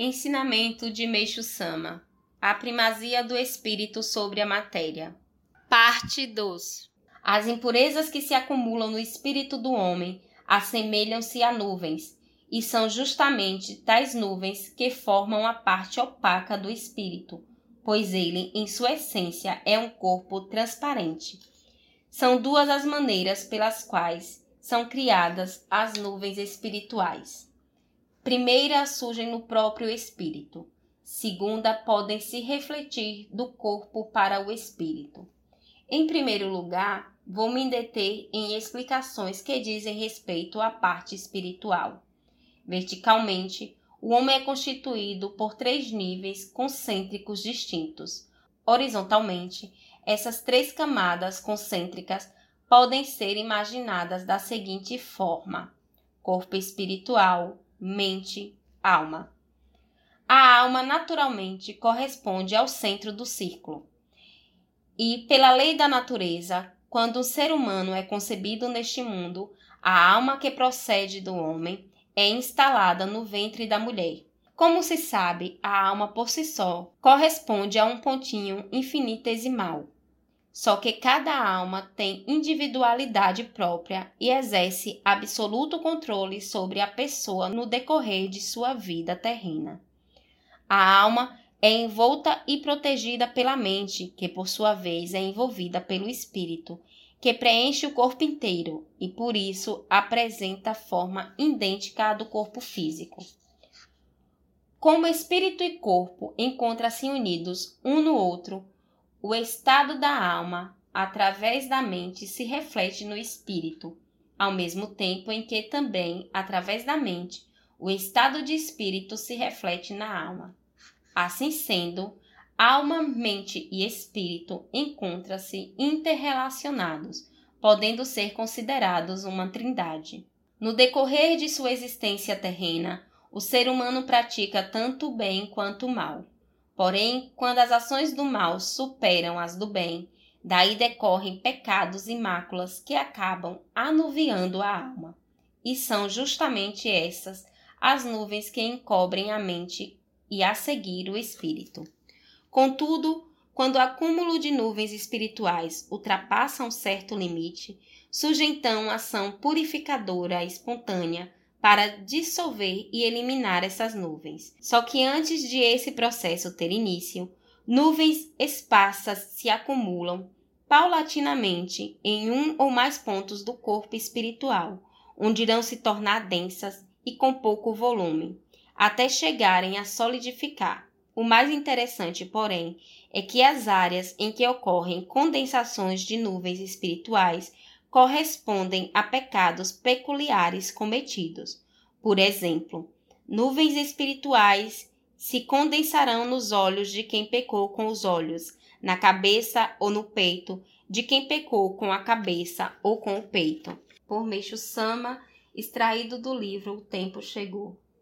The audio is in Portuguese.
Ensinamento de Meixo Sama: A primazia do espírito sobre a matéria. Parte 2. As impurezas que se acumulam no espírito do homem assemelham-se a nuvens, e são justamente tais nuvens que formam a parte opaca do espírito, pois ele, em sua essência, é um corpo transparente. São duas as maneiras pelas quais são criadas as nuvens espirituais. Primeira surgem no próprio espírito, segunda podem se refletir do corpo para o espírito. Em primeiro lugar, vou me deter em explicações que dizem respeito à parte espiritual. Verticalmente, o homem é constituído por três níveis concêntricos distintos. Horizontalmente, essas três camadas concêntricas podem ser imaginadas da seguinte forma: corpo espiritual, mente, alma. A alma naturalmente corresponde ao centro do círculo. E, pela lei da natureza, quando o ser humano é concebido neste mundo, a alma que procede do homem é instalada no ventre da mulher. Como se sabe, a alma por si só corresponde a um pontinho infinitesimal. Só que cada alma tem individualidade própria e exerce absoluto controle sobre a pessoa no decorrer de sua vida terrena. A alma é envolta e protegida pela mente, que por sua vez é envolvida pelo espírito, que preenche o corpo inteiro e por isso apresenta forma idêntica à do corpo físico. Como espírito e corpo encontram-se unidos um no outro, o estado da alma, através da mente, se reflete no espírito, ao mesmo tempo em que também, através da mente, o estado de espírito se reflete na alma. Assim sendo, alma, mente e espírito encontram-se interrelacionados, podendo ser considerados uma trindade. No decorrer de sua existência terrena, o ser humano pratica tanto o bem quanto o mal. Porém, quando as ações do mal superam as do bem, daí decorrem pecados e máculas que acabam anuviando a alma. E são justamente essas as nuvens que encobrem a mente e a seguir o espírito. Contudo, quando o acúmulo de nuvens espirituais ultrapassa um certo limite, surge então ação purificadora espontânea para dissolver e eliminar essas nuvens. Só que antes de esse processo ter início, nuvens esparsas se acumulam paulatinamente em um ou mais pontos do corpo espiritual, onde irão se tornar densas e com pouco volume, até chegarem a solidificar. O mais interessante, porém, é que as áreas em que ocorrem condensações de nuvens espirituais correspondem a pecados peculiares cometidos. Por exemplo, nuvens espirituais se condensarão nos olhos de quem pecou com os olhos, na cabeça ou no peito de quem pecou com a cabeça ou com o peito. Por Meixo Sama, extraído do livro O Tempo Chegou.